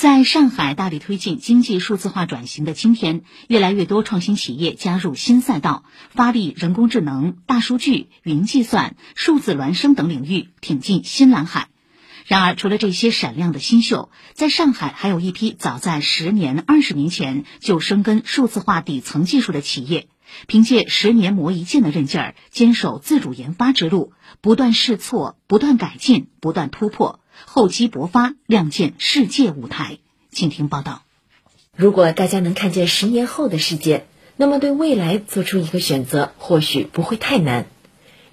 在上海大力推进经济数字化转型的今天，越来越多创新企业加入新赛道，发力人工智能、大数据、云计算、数字孪生等领域，挺进新蓝海。然而，除了这些闪亮的新秀，在上海还有一批早在十年、二十年前就生根数字化底层技术的企业，凭借十年磨一剑的韧劲儿，坚守自主研发之路，不断试错、不断改进、不断突破。厚积薄发，亮剑世界舞台。请听报道。如果大家能看见十年后的世界，那么对未来做出一个选择，或许不会太难。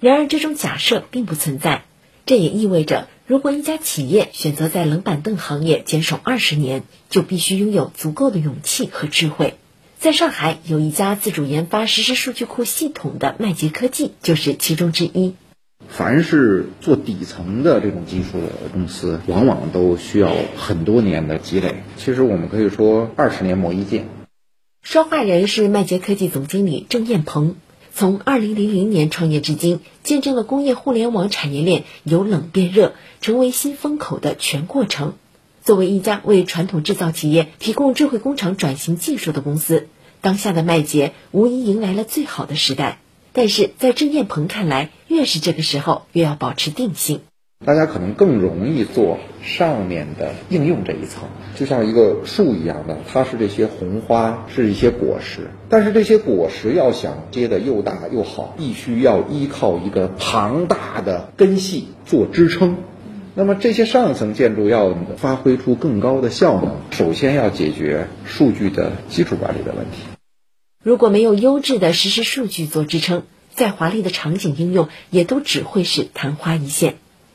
然而，这种假设并不存在。这也意味着，如果一家企业选择在冷板凳行业坚守二十年，就必须拥有足够的勇气和智慧。在上海，有一家自主研发实时数据库系统的麦杰科技，就是其中之一。凡是做底层的这种技术的公司，往往都需要很多年的积累。其实我们可以说，二十年磨一剑。说话人是麦杰科技总经理郑彦鹏，从二零零零年创业至今，见证了工业互联网产业链由冷变热，成为新风口的全过程。作为一家为传统制造企业提供智慧工厂转型技术的公司，当下的麦杰无疑迎来了最好的时代。但是在郑彦鹏看来，越是这个时候，越要保持定性。大家可能更容易做上面的应用这一层，就像一个树一样的，它是这些红花，是一些果实。但是这些果实要想结得又大又好，必须要依靠一个庞大的根系做支撑。那么这些上层建筑要发挥出更高的效能，首先要解决数据的基础管理的问题。如果没有优质的实时数据做支撑，再华丽的场景应用也都只会是昙花一现。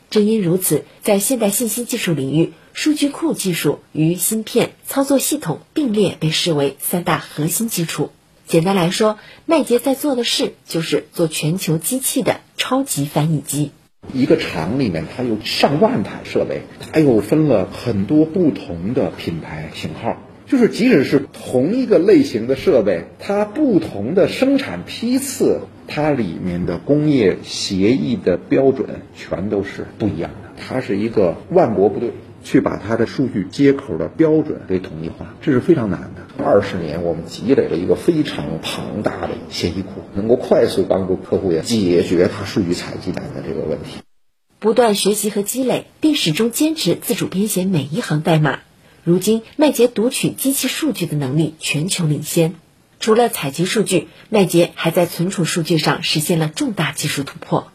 正因如此，在现代信息技术领域，数据库技术与芯片、操作系统并列被视为三大核心基础。简单来说，麦杰在做的事就是做全球机器的超级翻译机。一个厂里面，它有上万台设备，它又分了很多不同的品牌型号。就是即使是同一个类型的设备，它不同的生产批次，它里面的工业协议的标准全都是不一样的。它是一个万国部队，去把它的数据接口的标准给统一化，这是非常难的。二十年，我们积累了一个非常庞大的协议库，能够快速帮助客户也解决他数据采集难的这个问题。不断学习和积累，并始终坚持自主编写每一行代码。如今，麦杰读取机器数据的能力全球领先。除了采集数据，麦杰还在存储数据上实现了重大技术突破。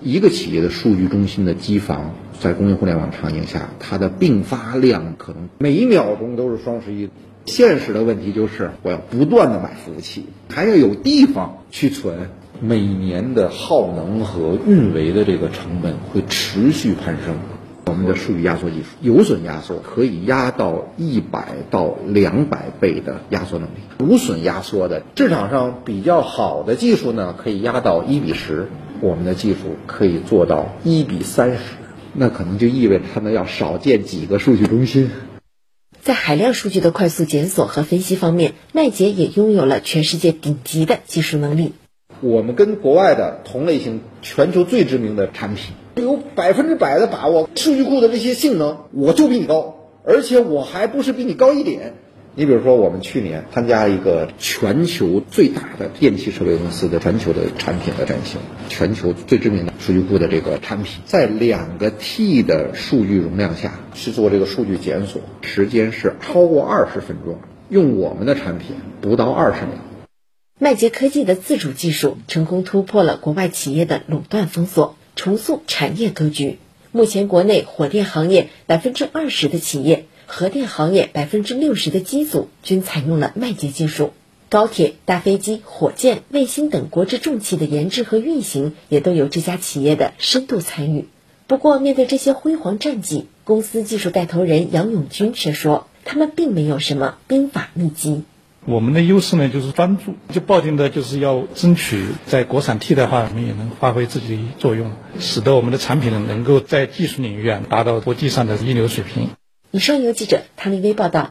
一个企业的数据中心的机房，在工业互联网场景下，它的并发量可能每一秒钟都是双十一。现实的问题就是，我要不断的买服务器，还要有地方去存，每年的耗能和运维的这个成本会持续攀升。我们的数据压缩技术，有损压缩可以压到一百到两百倍的压缩能力，无损压缩的市场上比较好的技术呢，可以压到一比十，我们的技术可以做到一比三十，那可能就意味着他们要少建几个数据中心。在海量数据的快速检索和分析方面，麦杰也拥有了全世界顶级的技术能力。我们跟国外的同类型、全球最知名的产品。有百分之百的把握，数据库的这些性能我就比你高，而且我还不是比你高一点。你比如说，我们去年参加一个全球最大的电气设备公司的全球的产品的展型，全球最知名的数据库的这个产品，在两个 T 的数据容量下去做这个数据检索，时间是超过二十分钟，用我们的产品不到二十秒。麦杰科技的自主技术成功突破了国外企业的垄断封锁。重塑产业格局。目前，国内火电行业百分之二十的企业，核电行业百分之六十的机组均采用了麦杰技术。高铁、大飞机、火箭、卫星等国之重器的研制和运行，也都有这家企业的深度参与。不过，面对这些辉煌战绩，公司技术带头人杨永军却说，他们并没有什么兵法秘籍。我们的优势呢，就是专注，就抱定的就是要争取在国产替代化我们也能发挥自己的作用，使得我们的产品呢能够在技术领域啊达到国际上的一流水平。以上由记者唐立威报道。